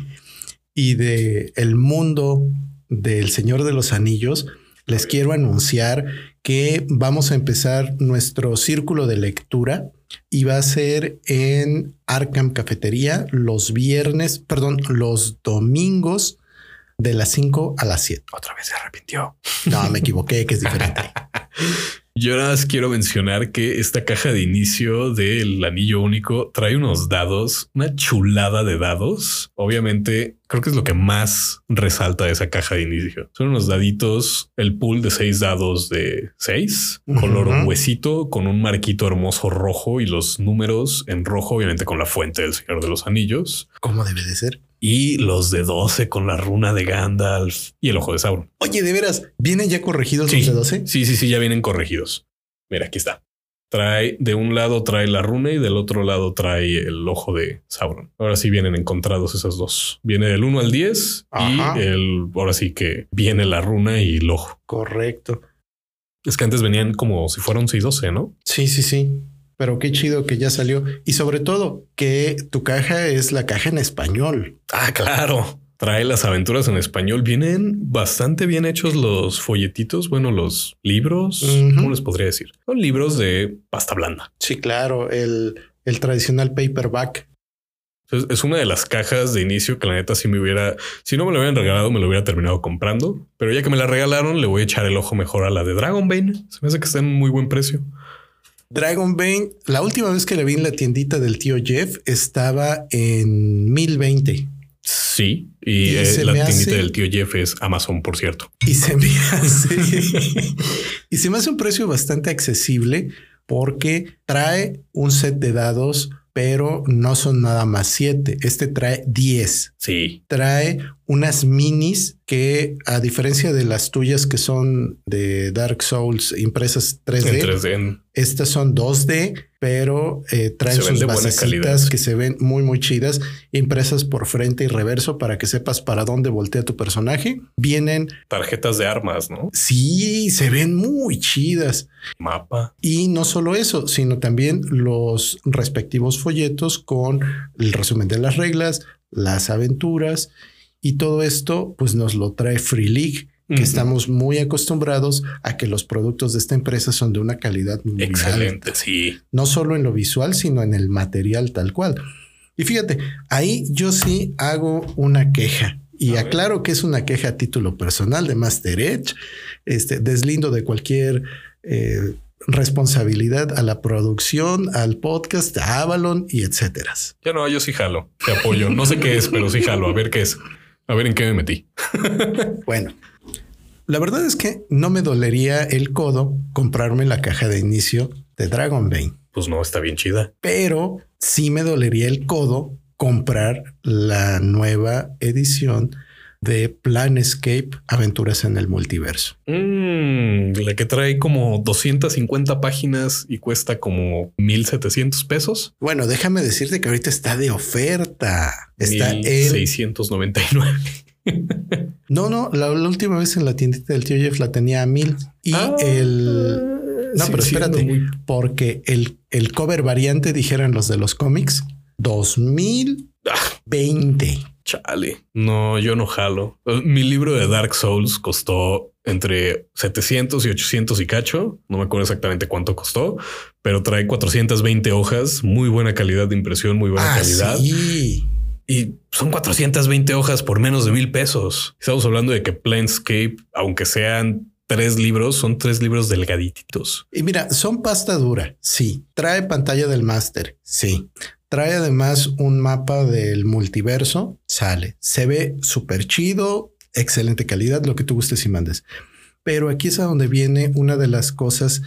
y de el mundo del Señor de los Anillos, les quiero anunciar que vamos a empezar nuestro círculo de lectura y va a ser en Arkham Cafetería los viernes, perdón, los domingos de las 5 a las 7. Otra vez se arrepintió. No, me equivoqué, que es diferente. [LAUGHS] Yo nada más quiero mencionar que esta caja de inicio del anillo único trae unos dados, una chulada de dados. Obviamente, creo que es lo que más resalta de esa caja de inicio. Son unos daditos, el pool de seis dados de seis, color huesito, con un marquito hermoso rojo y los números en rojo, obviamente con la fuente del Señor de los Anillos. ¿Cómo debe de ser? Y los de 12 con la runa de Gandalf y el ojo de Sauron. Oye, de veras, ¿vienen ya corregidos los de 12? Sí, sí, sí, ya vienen corregidos. Mira, aquí está. Trae de un lado trae la runa y del otro lado trae el ojo de Sauron. Ahora sí vienen encontrados esos dos. Viene del 1 al 10 y el ahora sí que viene la runa y el ojo. Correcto. Es que antes venían como si fueran 612, ¿no? Sí, sí, sí pero qué chido que ya salió. Y sobre todo que tu caja es la caja en español. Ah, claro. Trae las aventuras en español. Vienen bastante bien hechos los folletitos. Bueno, los libros. ¿Cómo les podría decir? Son libros de pasta blanda. Sí, claro. El, el tradicional paperback. Es una de las cajas de inicio que la neta si me hubiera, si no me lo hubieran regalado, me lo hubiera terminado comprando. Pero ya que me la regalaron, le voy a echar el ojo mejor a la de Dragonbane. Se me hace que está en muy buen precio. Dragonbane, la última vez que le vi en la tiendita del tío Jeff estaba en 1020. Sí, y, eh, la tiendita del tío Jeff es Amazon, por cierto. Y se me hace [LAUGHS] y se me hace un precio bastante accesible porque trae un set de dados, pero no son nada más siete. Este trae 10. Sí. Trae unas minis que, a diferencia de las tuyas que son de Dark Souls impresas 3D, 3D. estas son 2D, pero eh, traen sus basecitas que se ven muy, muy chidas, impresas por frente y reverso para que sepas para dónde voltea tu personaje. Vienen tarjetas de armas, ¿no? Sí, se ven muy chidas. Mapa. Y no solo eso, sino también los respectivos folletos con el resumen de las reglas, las aventuras y todo esto, pues nos lo trae Free League, que estamos muy acostumbrados a que los productos de esta empresa son de una calidad muy excelente. Sí, no solo en lo visual, sino en el material tal cual. Y fíjate, ahí yo sí hago una queja. Y aclaro que es una queja a título personal de Master Edge. Este deslindo de cualquier eh, responsabilidad a la producción, al podcast, a Avalon y etcétera. Ya no, yo sí jalo, te apoyo. No sé qué es, pero sí jalo. A ver qué es. A ver en qué me metí. [LAUGHS] bueno, la verdad es que no me dolería el codo comprarme la caja de inicio de Dragon Bane. Pues no, está bien chida. Pero sí me dolería el codo comprar la nueva edición de Planescape Aventuras en el Multiverso. Mm, la que trae como 250 páginas y cuesta como 1700 pesos. Bueno, déjame decirte que ahorita está de oferta. Está en 699. no, no, la, última vez en la tiendita del tío Jeff la tenía a mil y ah, el no, pero espérate, porque el, el cover variante dijeron los de los cómics 2020. Chale. No, yo no jalo. Mi libro de Dark Souls costó entre 700 y 800 y cacho. No me acuerdo exactamente cuánto costó, pero trae 420 hojas, muy buena calidad de impresión, muy buena ah, calidad. Y son 420 hojas por menos de mil pesos. Estamos hablando de que Planescape, aunque sean tres libros, son tres libros delgaditos. Y mira, son pasta dura. Sí. Trae pantalla del máster. Sí. Trae además un mapa del multiverso. Sale. Se ve súper chido, excelente calidad, lo que tú gustes y mandes. Pero aquí es a donde viene una de las cosas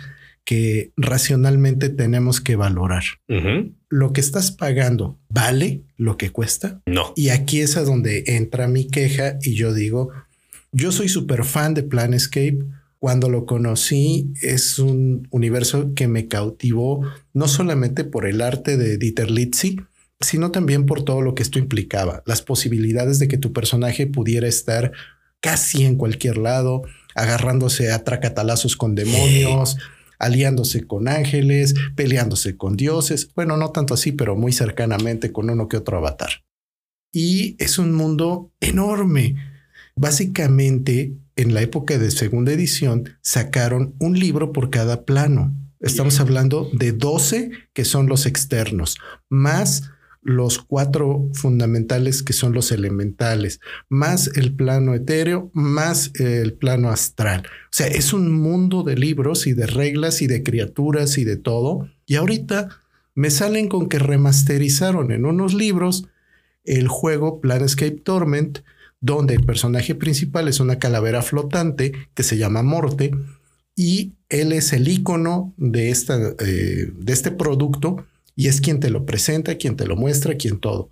que racionalmente tenemos que valorar. Lo que estás pagando vale lo que cuesta. No. Y aquí es a donde entra mi queja y yo digo, yo soy súper fan de Planescape cuando lo conocí, es un universo que me cautivó no solamente por el arte de Dieter Litzy, sino también por todo lo que esto implicaba, las posibilidades de que tu personaje pudiera estar casi en cualquier lado, agarrándose a tracatalazos con demonios, aliándose con ángeles, peleándose con dioses, bueno, no tanto así, pero muy cercanamente con uno que otro avatar. Y es un mundo enorme. Básicamente en la época de segunda edición sacaron un libro por cada plano. Estamos hablando de 12 que son los externos, más los cuatro fundamentales que son los elementales, más el plano etéreo, más el plano astral. O sea, es un mundo de libros y de reglas y de criaturas y de todo. Y ahorita me salen con que remasterizaron en unos libros el juego Planescape Torment, donde el personaje principal es una calavera flotante que se llama Morte y él es el icono de, esta, eh, de este producto y es quien te lo presenta, quien te lo muestra, quien todo.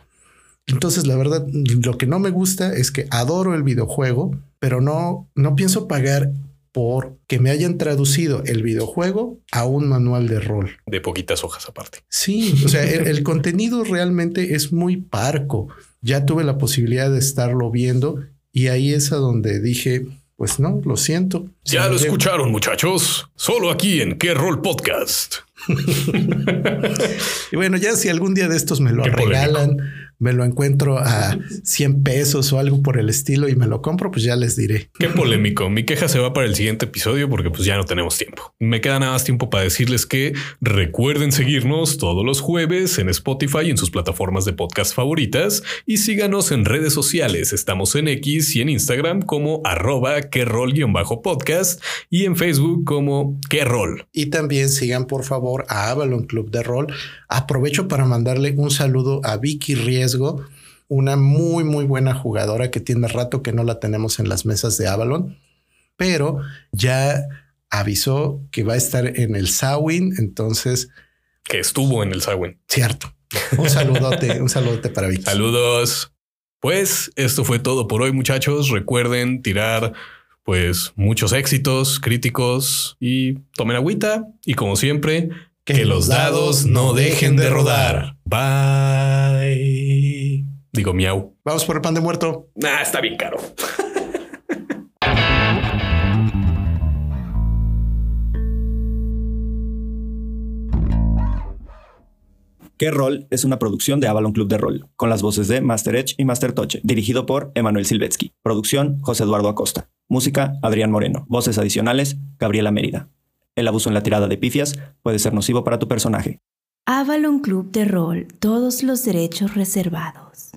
Entonces, la verdad, lo que no me gusta es que adoro el videojuego, pero no, no pienso pagar por que me hayan traducido el videojuego a un manual de rol. De poquitas hojas aparte. Sí, o sea, el contenido realmente es muy parco ya tuve la posibilidad de estarlo viendo y ahí es a donde dije, pues no, lo siento. Ya lo escucharon, muchachos. Solo aquí en Qué Rol Podcast. [LAUGHS] y bueno, ya si algún día de estos me lo regalan, me lo encuentro a 100 pesos o algo por el estilo y me lo compro, pues ya les diré. Qué polémico. Mi queja se va para el siguiente episodio porque pues ya no tenemos tiempo. Me queda nada más tiempo para decirles que recuerden seguirnos todos los jueves en Spotify y en sus plataformas de podcast favoritas y síganos en redes sociales. Estamos en X y en Instagram como arroba que bajo podcast y en Facebook como que rol. Y también sigan por favor a Avalon Club de Rol. Aprovecho para mandarle un saludo a Vicky Ries una muy, muy buena jugadora que tiene rato que no la tenemos en las mesas de Avalon, pero ya avisó que va a estar en el Sawin, entonces... Que estuvo en el Sawin. Cierto. Un saludote, [LAUGHS] un saludote para Vicky. Saludos. Pues esto fue todo por hoy, muchachos. Recuerden tirar pues muchos éxitos críticos y tomen agüita y como siempre, que, los dados no dejen de rodar. Bye. Digo miau. Vamos por el pan de muerto. Ah, está bien caro. ¿Qué rol? Es una producción de Avalon Club de Rol, con las voces de Master Edge y Master Toche, dirigido por Emanuel Silvetsky. Producción, José Eduardo Acosta. Música, Adrián Moreno. Voces adicionales, Gabriela Mérida. El abuso en la tirada de pifias puede ser nocivo para tu personaje. Avalon Club de Rol, todos los derechos reservados.